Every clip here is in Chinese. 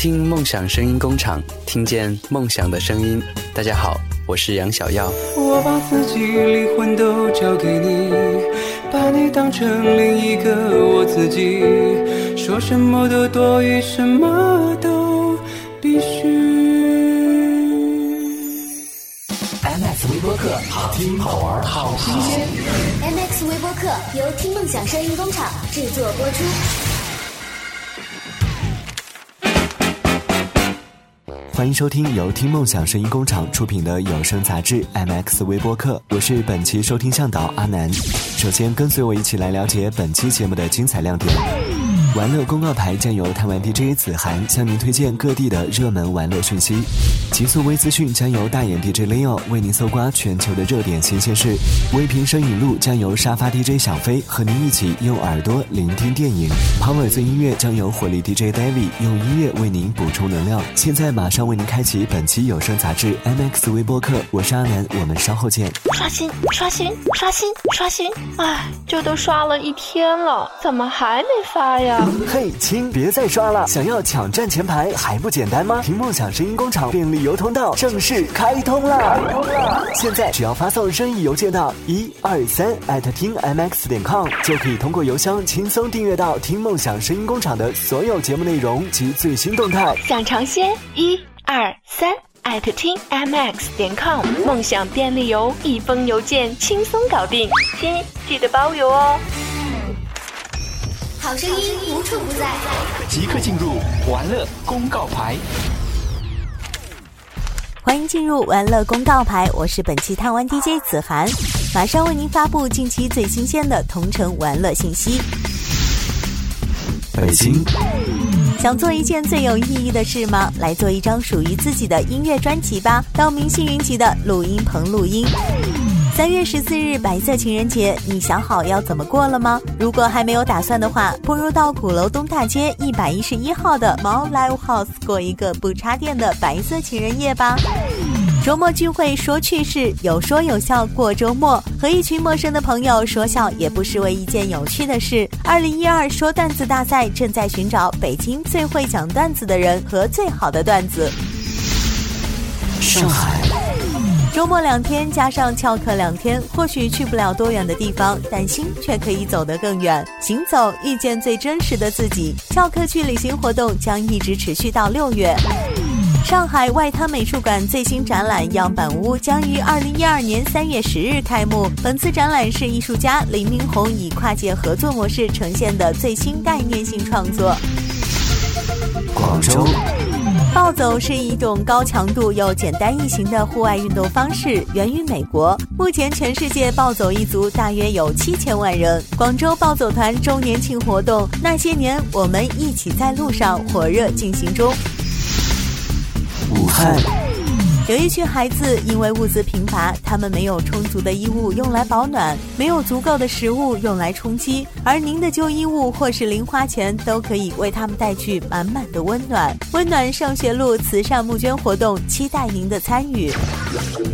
听梦想声音工厂，听见梦想的声音。大家好，我是杨小耀。我把自己灵魂都交给你，把你当成另一个我自己，说什么都多余，什么都必须。MX 微播客，好听好玩好新鲜。MX 微播客由听梦想声音工厂制作播出。欢迎收听由听梦想声音工厂出品的有声杂志 MX 微播客，我是本期收听向导阿南。首先，跟随我一起来了解本期节目的精彩亮点。玩乐公告牌将由台湾 DJ 子涵向您推荐各地的热门玩乐讯息，极速微资讯将由大眼 DJ Leo 为您搜刮全球的热点新鲜事，微评声影录将由沙发 DJ 小飞和您一起用耳朵聆听电影，Power 最音乐将由火力 DJ David 用音乐为您补充能量。现在马上为您开启本期有声杂志 MX 微播客，我是阿南，我们稍后见。刷新，刷新，刷新，刷新！哎，这都刷了一天了，怎么还没发呀？嘿，亲，别再刷了！想要抢占前排还不简单吗？听梦想声音工厂便利邮通道正式开通了！开通了！现在只要发送任意邮件到一二三艾特听 mx 点 com，就可以通过邮箱轻松订阅到听梦想声音工厂的所有节目内容及最新动态。想尝鲜？一二三艾特听 mx 点 com，梦想便利邮，一封邮件轻松搞定，亲，记得包邮哦。好声音无处不在，即刻进入玩乐公告牌。欢迎进入玩乐公告牌，我是本期探玩 DJ 子涵，马上为您发布近期最新鲜的同城玩乐信息。北京，想做一件最有意义的事吗？来做一张属于自己的音乐专辑吧，到明星云集的录音棚录音。三月十四日白色情人节，你想好要怎么过了吗？如果还没有打算的话，不如到鼓楼东大街一百一十一号的毛 Live House 过一个不插电的白色情人夜吧。周末聚会说趣事，有说有笑过周末，和一群陌生的朋友说笑也不失为一件有趣的事。二零一二说段子大赛正在寻找北京最会讲段子的人和最好的段子。上海。周末两天加上翘课两天，或许去不了多远的地方，但心却可以走得更远。行走，遇见最真实的自己。翘课去旅行活动将一直持续到六月。上海外滩美术馆最新展览《样板屋》将于二零一二年三月十日开幕。本次展览是艺术家林明宏以跨界合作模式呈现的最新概念性创作。广州。暴走是一种高强度又简单易行的户外运动方式，源于美国。目前全世界暴走一族大约有七千万人。广州暴走团周年庆活动，那些年我们一起在路上火热进行中。武汉。有一群孩子因为物资贫乏，他们没有充足的衣物用来保暖，没有足够的食物用来充饥，而您的旧衣物或是零花钱都可以为他们带去满满的温暖。温暖上学路慈善募捐活动，期待您的参与。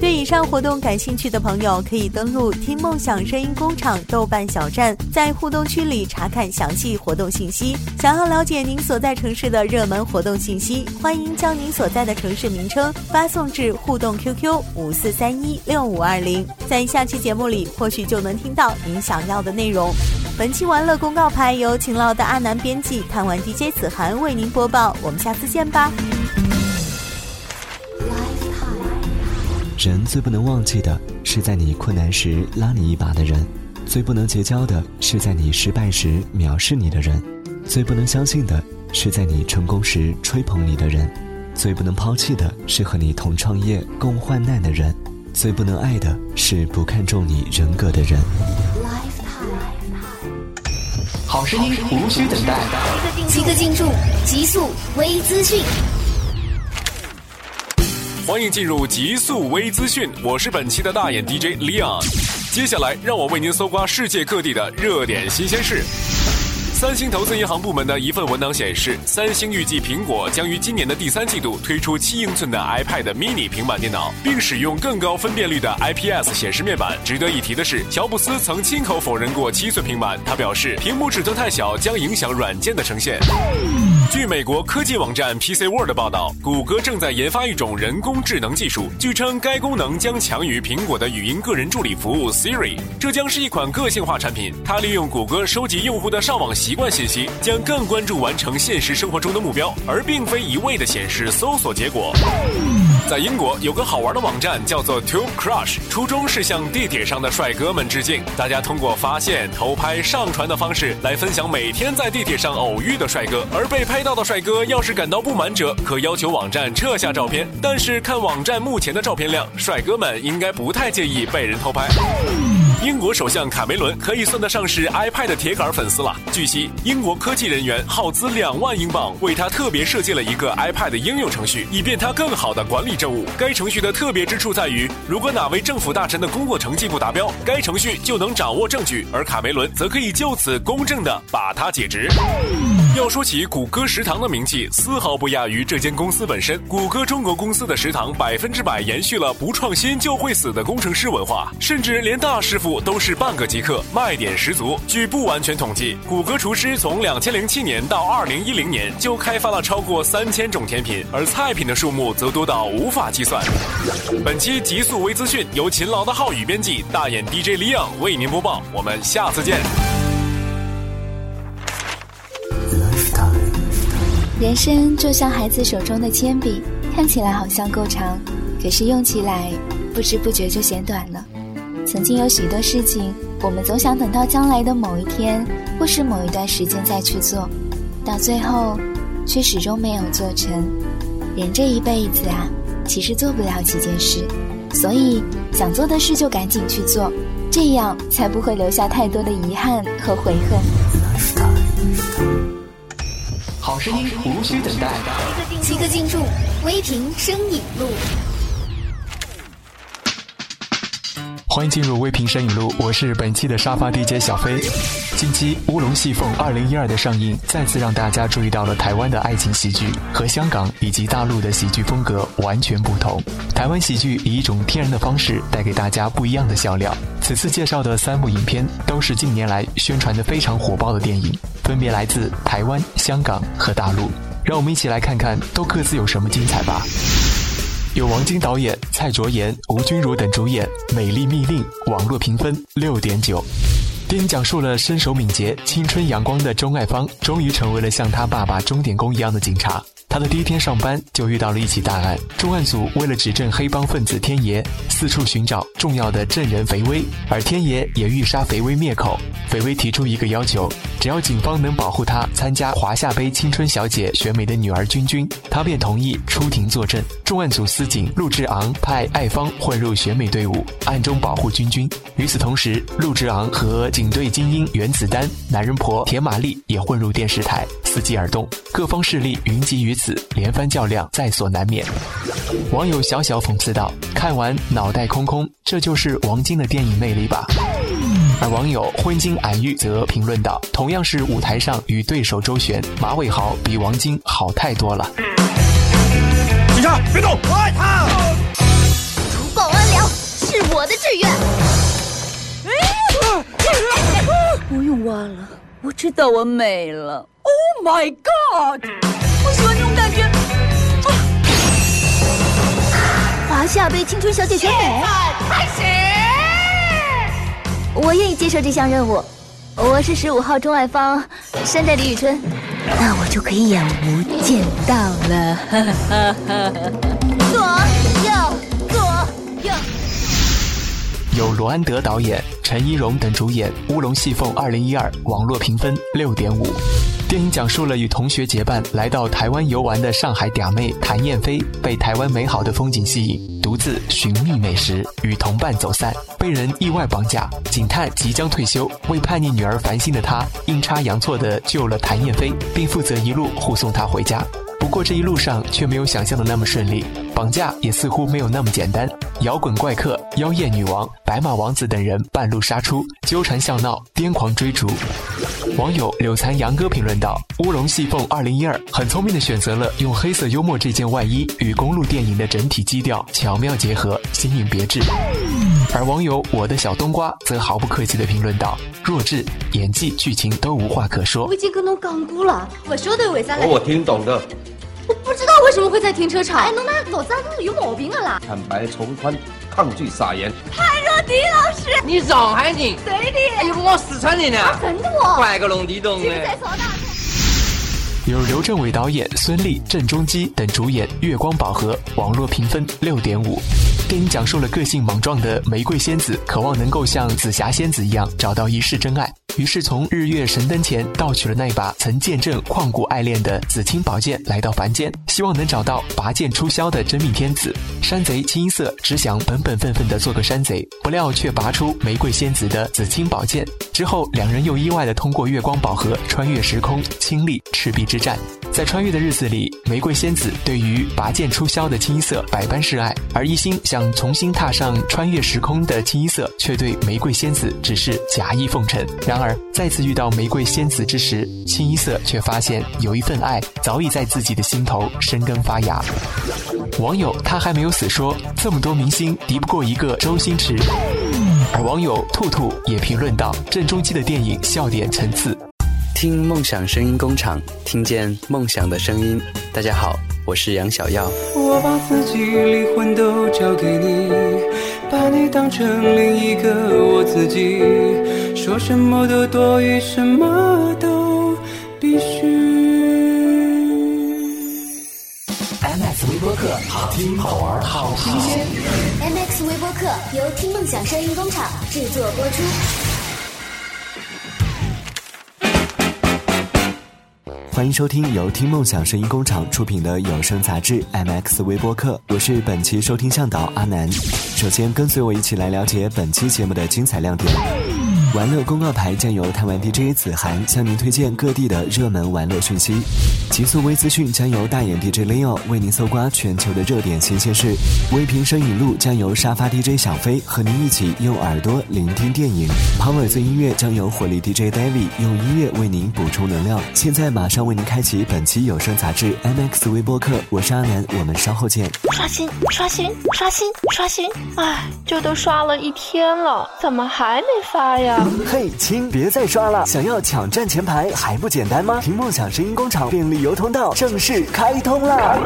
对以上活动感兴趣的朋友，可以登录“听梦想声音工厂”豆瓣小站，在互动区里查看详细活动信息。想要了解您所在城市的热门活动信息，欢迎将您所在的城市名称发送至。互动 QQ 五四三一六五二零，在下期节目里或许就能听到您想要的内容。本期玩乐公告牌由勤劳的阿南编辑，贪玩 DJ 子涵为您播报。我们下次见吧。人最不能忘记的是在你困难时拉你一把的人，最不能结交的是在你失败时藐视你的人，最不能相信的是在你成功时吹捧你的人。最不能抛弃的是和你同创业、共患难的人；最不能爱的是不看重你人格的人。好声音无需等待，即刻进入极速微资讯。欢迎进入极速微资讯，我是本期的大眼 DJ Leon。接下来，让我为您搜刮世界各地的热点新鲜事。三星投资银行部门的一份文档显示，三星预计苹果将于今年的第三季度推出七英寸的 iPad mini 平板电脑，并使用更高分辨率的 IPS 显示面板。值得一提的是，乔布斯曾亲口否认过七寸平板，他表示屏幕尺寸太小将影响软件的呈现。据美国科技网站 PC World 报道，谷歌正在研发一种人工智能技术，据称该功能将强于苹果的语音个人助理服务 Siri。这将是一款个性化产品，它利用谷歌收集用户的上网习惯信息，将更关注完成现实生活中的目标，而并非一味的显示搜索结果。在英国有个好玩的网站叫做 Tube Crush，初衷是向地铁上的帅哥们致敬。大家通过发现、偷拍、上传的方式来分享每天在地铁上偶遇的帅哥，而被拍到的帅哥要是感到不满者，可要求网站撤下照片。但是看网站目前的照片量，帅哥们应该不太介意被人偷拍。英国首相卡梅伦可以算得上是 iPad 铁杆粉丝了。据悉，英国科技人员耗资两万英镑为他特别设计了一个 iPad 应用程序，以便他更好地管理政务。该程序的特别之处在于，如果哪位政府大臣的工作成绩不达标，该程序就能掌握证据，而卡梅伦则可以就此公正地把他解职。要说起谷歌食堂的名气，丝毫不亚于这间公司本身。谷歌中国公司的食堂百分之百延续了不创新就会死的工程师文化，甚至连大师傅都是半个极客，卖点十足。据不完全统计，谷歌厨师从两千零七年到二零一零年就开发了超过三千种甜品，而菜品的数目则多到无法计算。本期极速微资讯由勤劳的浩宇编辑，大眼 DJ 李昂为您播报。我们下次见。人生就像孩子手中的铅笔，看起来好像够长，可是用起来不知不觉就嫌短了。曾经有许多事情，我们总想等到将来的某一天，或是某一段时间再去做，到最后却始终没有做成。人这一辈子啊，其实做不了几件事，所以想做的事就赶紧去做，这样才不会留下太多的遗憾和悔恨。好声音无需等待，即刻进驻微评声影录。欢迎进入微评声影录，我是本期的沙发 DJ 小飞。近期《乌龙戏凤二零一二》的上映，再次让大家注意到了台湾的爱情喜剧和香港以及大陆的喜剧风格完全不同。台湾喜剧以一种天然的方式带给大家不一样的笑料。此次介绍的三部影片都是近年来宣传的非常火爆的电影，分别来自台湾、香港和大陆。让我们一起来看看都各自有什么精彩吧。由王晶导演、蔡卓妍、吴君如等主演，《美丽密令》网络评分六点九。电影讲述了身手敏捷、青春阳光的钟爱芳，终于成为了像她爸爸钟点工一样的警察。他的第一天上班就遇到了一起大案，重案组为了指证黑帮分子天爷，四处寻找重要的证人肥威，而天爷也欲杀肥威灭口。肥威提出一个要求，只要警方能保护他参加华夏杯青春小姐选美的女儿君君，他便同意出庭作证。重案组司警陆志昂派艾芳混入选美队伍，暗中保护君君。与此同时，陆志昂和警队精英原子丹、男人婆田玛丽也混入电视台，伺机而动。各方势力云集于 此，连番较量在所难免。网友小小讽刺道：“看完脑袋空空，这就是王晶的电影魅力吧。”而网友婚金俺玉则评论道：“同样是舞台上与对手周旋，马伟豪比王晶好太多了。”警察别动，我爱他。除暴安良是我的志愿。不用挖了，我知道我美了。Oh my god！我喜欢这华夏杯青春小姐选美，开始。我愿意接受这项任务。我是十五号钟爱芳，山寨李宇春，那我就可以演无间道了。左右左右。由罗安德导演、陈一蓉等主演，《乌龙戏凤二零一二》网络评分六点五。电影讲述了与同学结伴来到台湾游玩的上海嗲妹谭燕飞，被台湾美好的风景吸引，独自寻觅美食，与同伴走散，被人意外绑架。警探即将退休，为叛逆女儿烦心的他，阴差阳错地救了谭燕飞，并负责一路护送她回家。不过这一路上却没有想象的那么顺利，绑架也似乎没有那么简单。摇滚怪客、妖艳女王、白马王子等人半路杀出，纠缠笑闹，癫狂追逐。网友柳残杨哥评论道：“乌龙戏凤二零一二很聪明的选择了用黑色幽默这件外衣与公路电影的整体基调巧妙结合，新颖别致。”而网友我的小冬瓜则毫不客气的评论道：“弱智，演技、剧情都无话可说。”我已经跟侬讲过了，不晓得为啥来。我听懂的。我 不知道为什么会在停车场。哎，侬那脑子是有毛病啊啦！坦白从宽，抗拒撒盐。潘若迪老师，你上海人？对的。哎呦，我四川人呢。真的哦。怪个龙地洞呢。有刘镇伟导演、孙俪、郑中基等主演《月光宝盒》，网络评分六点五。电影讲述了个性莽撞的玫瑰仙子，渴望能够像紫霞仙子一样找到一世真爱。于是从日月神灯前盗取了那把曾见证旷古爱恋的紫青宝剑，来到凡间，希望能找到拔剑出鞘的真命天子。山贼清一色只想本本分分的做个山贼，不料却拔出玫瑰仙子的紫青宝剑。之后，两人又意外的通过月光宝盒穿越时空，亲历赤壁之战。在穿越的日子里，玫瑰仙子对于拔剑出鞘的清一色百般示爱，而一心想重新踏上穿越时空的清一色，却对玫瑰仙子只是假意奉承。然而而，再次遇到玫瑰仙子之时，清一色却发现有一份爱早已在自己的心头生根发芽。网友他还没有死说，这么多明星敌不过一个周星驰。而网友兔兔也评论道：郑中基的电影笑点层次。听梦想声音工厂，听见梦想的声音。大家好，我是杨小耀。我把自己灵魂都交给你，把你当成另一个我自己，说什么都多余，什么都必须。MX 微播客，好听好玩好新鲜。MX 微播客由听梦想声音工厂制作播出。欢迎收听由听梦想声音工厂出品的有声杂志 MX 微播客，我是本期收听向导阿南。首先跟随我一起来了解本期节目的精彩亮点。玩乐公告牌将由台湾 DJ 子涵向您推荐各地的热门玩乐讯息。极速微资讯将由大眼 DJ Leo 为您搜刮全球的热点新鲜事。微评声影录将由沙发 DJ 小飞和您一起用耳朵聆听电影。Power 最音乐将由火力 DJ David 用音乐为您补充能量。现在马上为您开启本期有声杂志 MX 微播客，我是阿南，我们稍后见。刷新，刷新，刷新，刷新！哎，这都刷了一天了，怎么还没发呀？嘿，亲，别再刷了！想要抢占前排还不简单吗？听梦想声音工厂便利邮通道正式开通了！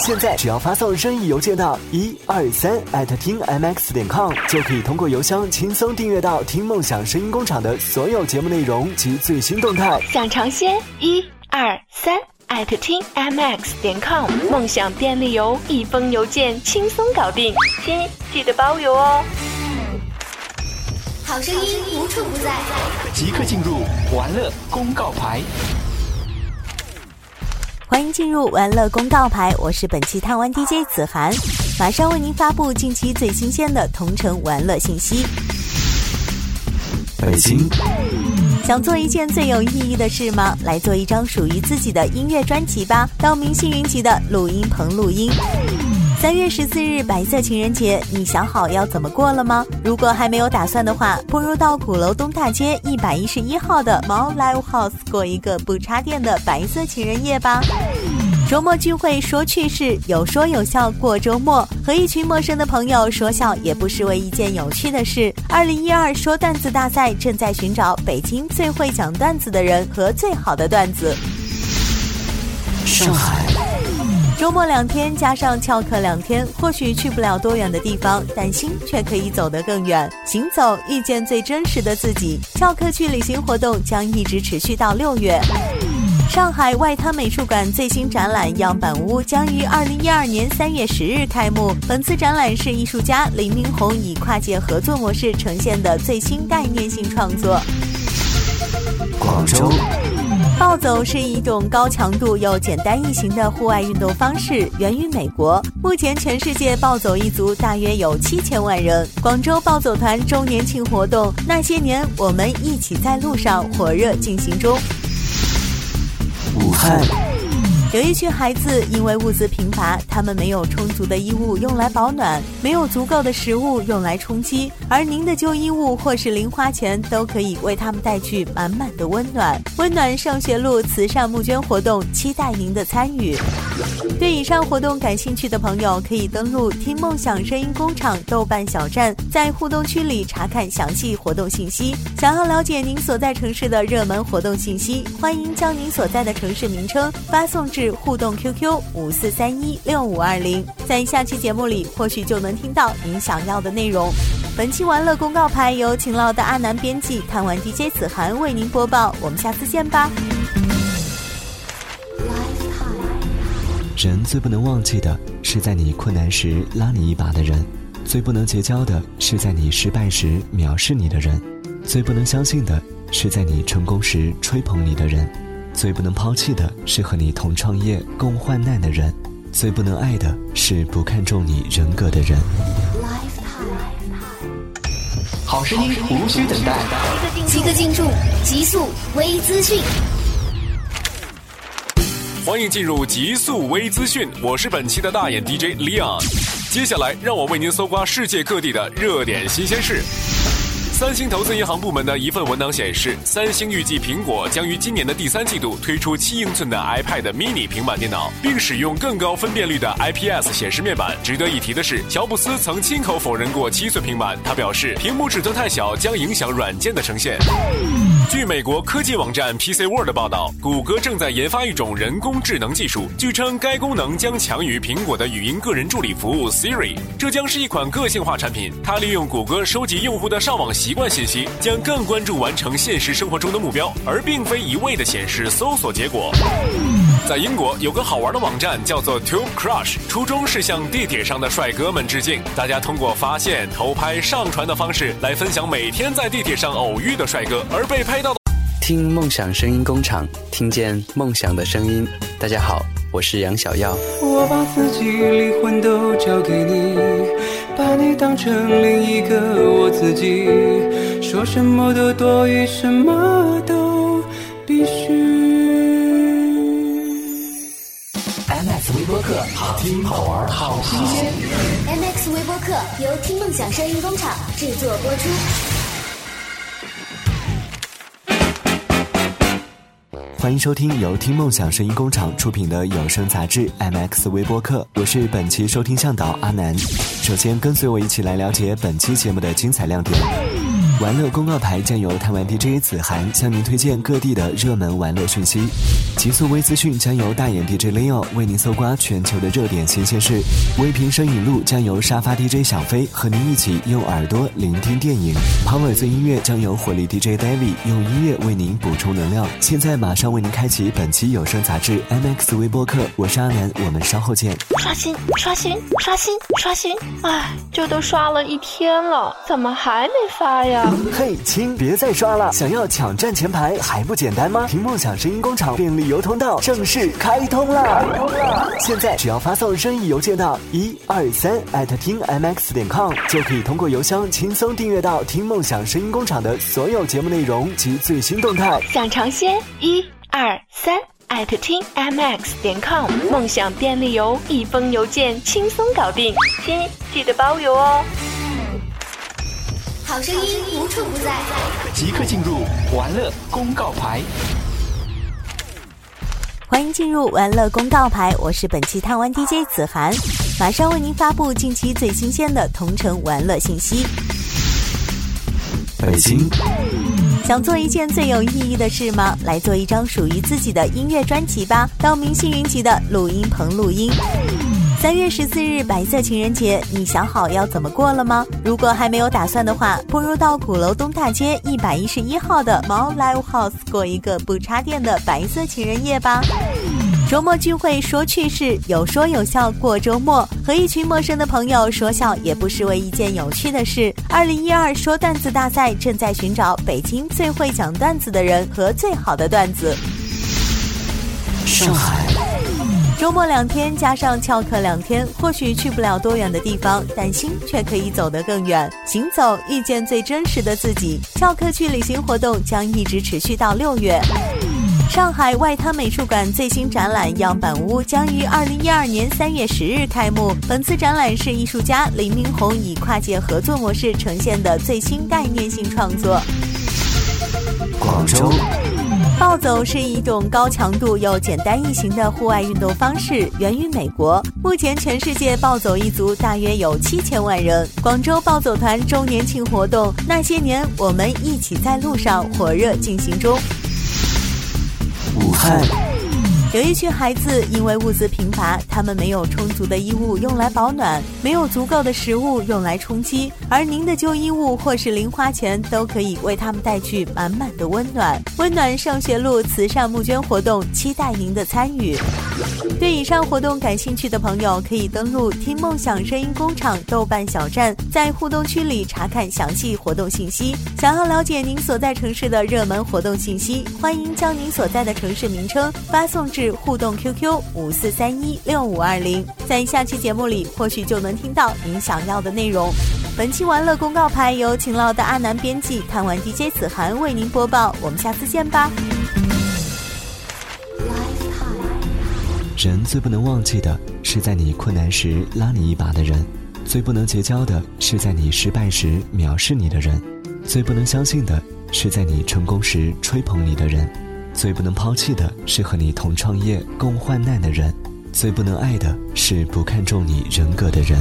现在只要发送任意邮件到一二三艾特听 mx 点 com，就可以通过邮箱轻松订阅到听梦想声音工厂的所有节目内容及最新动态。想尝鲜？一二三艾特听 mx 点 com，梦想便利邮，一封邮件轻松搞定，亲，记得包邮哦。好声音无处不在，即刻进入玩乐公告牌。欢迎进入玩乐公告牌，我是本期探玩 DJ 子涵，马上为您发布近期最新鲜的同城玩乐信息。北京，想做一件最有意义的事吗？来做一张属于自己的音乐专辑吧，到明星云集的录音棚录音。三月十四日白色情人节，你想好要怎么过了吗？如果还没有打算的话，不如到鼓楼东大街一百一十一号的猫 Live House 过一个不插电的白色情人夜吧。周末聚会说趣事，有说有笑过周末，和一群陌生的朋友说笑也不失为一件有趣的事。二零一二说段子大赛正在寻找北京最会讲段子的人和最好的段子。上海。周末两天加上翘课两天，或许去不了多远的地方，但心却可以走得更远。行走，遇见最真实的自己。翘课去旅行活动将一直持续到六月。上海外滩美术馆最新展览《样板屋》将于二零一二年三月十日开幕。本次展览是艺术家林明宏以跨界合作模式呈现的最新概念性创作。广州。暴走是一种高强度又简单易行的户外运动方式，源于美国。目前，全世界暴走一族大约有七千万人。广州暴走团周年庆活动《那些年，我们一起在路上》火热进行中。武汉。有一群孩子因为物资贫乏，他们没有充足的衣物用来保暖，没有足够的食物用来充饥，而您的旧衣物或是零花钱都可以为他们带去满满的温暖。温暖上学路慈善募捐活动，期待您的参与。对以上活动感兴趣的朋友，可以登录“听梦想声音工厂”豆瓣小站，在互动区里查看详细活动信息。想要了解您所在城市的热门活动信息，欢迎将您所在的城市名称发送至互动 QQ 五四三一六五二零，在下期节目里或许就能听到您想要的内容。本期玩乐公告牌由勤劳的阿南编辑，看完 DJ 子涵为您播报。我们下次见吧。人最不能忘记的是在你困难时拉你一把的人，最不能结交的是在你失败时藐视你的人，最不能相信的是在你成功时吹捧你的人，最不能抛弃的是和你同创业共患难的人，最不能爱的是不看重你人格的人。好声音无需等待，即刻进入极速微资讯。欢迎进入极速微资讯，我是本期的大眼 DJ Leon。接下来，让我为您搜刮世界各地的热点新鲜事。三星投资银行部门的一份文档显示，三星预计苹果将于今年的第三季度推出七英寸的 iPad mini 平板电脑，并使用更高分辨率的 IPS 显示面板。值得一提的是，乔布斯曾亲口否认过七寸平板，他表示屏幕尺寸太小将影响软件的呈现。据美国科技网站 PC World 报道，谷歌正在研发一种人工智能技术，据称该功能将强于苹果的语音个人助理服务 Siri。这将是一款个性化产品，它利用谷歌收集用户的上网习惯信息，将更关注完成现实生活中的目标，而并非一味的显示搜索结果。在英国有个好玩的网站叫做 Tube Crush，初衷是向地铁上的帅哥们致敬。大家通过发现、偷拍、上传的方式来分享每天在地铁上偶遇的帅哥，而被拍到的。听梦想声音工厂，听见梦想的声音。大家好，我是杨小耀。我把自己灵魂都交给你，把你当成另一个我自己，说什么都多余，什么都必须。MX 微播客，好听、好玩、好新鲜。MX 微播客由听梦想声音工厂制作播出。欢迎收听由听梦想声音工厂出品的有声杂志 MX 微播客，我是本期收听向导阿南。首先跟随我一起来了解本期节目的精彩亮点。玩乐公告牌将由台湾 DJ 子涵向您推荐各地的热门玩乐讯息，极速微资讯将由大眼 DJ Leo 为您搜刮全球的热点新鲜事，微评声影录将由沙发 DJ 小飞和您一起用耳朵聆听电影，Power 最音乐将由火力 DJ David 用音乐为您补充能量。现在马上为您开启本期有声杂志 MX 微播客，我是阿南，我们稍后见。刷新，刷新，刷新，刷新！哎，这都刷了一天了，怎么还没发呀？嘿，亲，别再刷了！想要抢占前排还不简单吗？听梦想声音工厂便利邮通道正式开通了！开通了！现在只要发送任意邮件到一二三艾特听 mx 点 com，就可以通过邮箱轻松订阅到听梦想声音工厂的所有节目内容及最新动态。想尝鲜？一二三艾特听 mx 点 com，梦想便利邮，一封邮件轻松搞定。亲，记得包邮哦。好声音无处不在，即刻进入玩乐公告牌。欢迎进入玩乐公告牌，我是本期探玩 DJ 子涵，马上为您发布近期最新鲜的同城玩乐信息。北京，想做一件最有意义的事吗？来做一张属于自己的音乐专辑吧，到明星云集的录音棚录音。三月十四日白色情人节，你想好要怎么过了吗？如果还没有打算的话，不如到鼓楼东大街一百一十一号的猫 Live House 过一个不插电的白色情人夜吧。周末聚会说趣事，有说有笑过周末，和一群陌生的朋友说笑也不失为一件有趣的事。二零一二说段子大赛正在寻找北京最会讲段子的人和最好的段子。上海。周末两天加上翘课两天，或许去不了多远的地方，但心却可以走得更远。行走，遇见最真实的自己。翘课去旅行活动将一直持续到六月。上海外滩美术馆最新展览《样板屋》将于二零一二年三月十日开幕。本次展览是艺术家林明宏以跨界合作模式呈现的最新概念性创作。广州。暴走是一种高强度又简单易行的户外运动方式，源于美国。目前，全世界暴走一族大约有七千万人。广州暴走团周年庆活动，那些年我们一起在路上，火热进行中。武汉。有一群孩子因为物资贫乏，他们没有充足的衣物用来保暖，没有足够的食物用来充饥，而您的旧衣物或是零花钱都可以为他们带去满满的温暖。温暖上学路慈善募捐活动，期待您的参与。对以上活动感兴趣的朋友，可以登录“听梦想声音工厂”豆瓣小站，在互动区里查看详细活动信息。想要了解您所在城市的热门活动信息，欢迎将您所在的城市名称发送至。互动 QQ 五四三一六五二零，在下期节目里或许就能听到您想要的内容。本期玩乐公告牌由勤劳的阿南编辑，看完 DJ 子涵为您播报。我们下次见吧。人最不能忘记的是在你困难时拉你一把的人，最不能结交的是在你失败时藐视你的人，最不能相信的是在你成功时吹捧你的人。最不能抛弃的是和你同创业、共患难的人；最不能爱的是不看重你人格的人。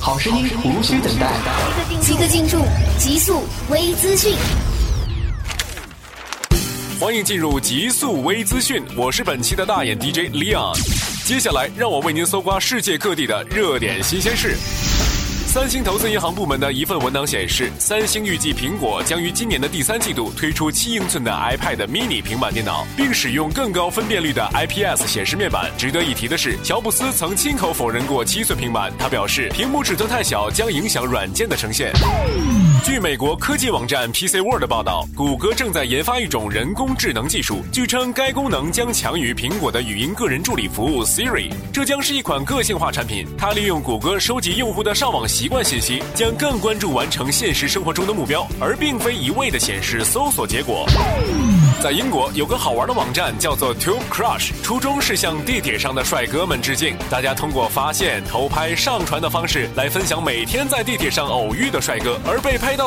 好声音无需等待，即刻进入极速微资讯。欢迎进入极速微资讯，我是本期的大眼 DJ Leon。接下来，让我为您搜刮世界各地的热点新鲜事。三星投资银行部门的一份文档显示，三星预计苹果将于今年的第三季度推出七英寸的 iPad mini 平板电脑，并使用更高分辨率的 IPS 显示面板。值得一提的是，乔布斯曾亲口否认过七寸平板，他表示屏幕尺寸太小将影响软件的呈现。据美国科技网站 PC World 报道，谷歌正在研发一种人工智能技术，据称该功能将强于苹果的语音个人助理服务 Siri。这将是一款个性化产品，它利用谷歌收集用户的上网习习惯信息，将更关注完成现实生活中的目标，而并非一味的显示搜索结果。在英国有个好玩的网站叫做 Tube Crush，初衷是向地铁上的帅哥们致敬，大家通过发现、偷拍、上传的方式来分享每天在地铁上偶遇的帅哥，而被拍到。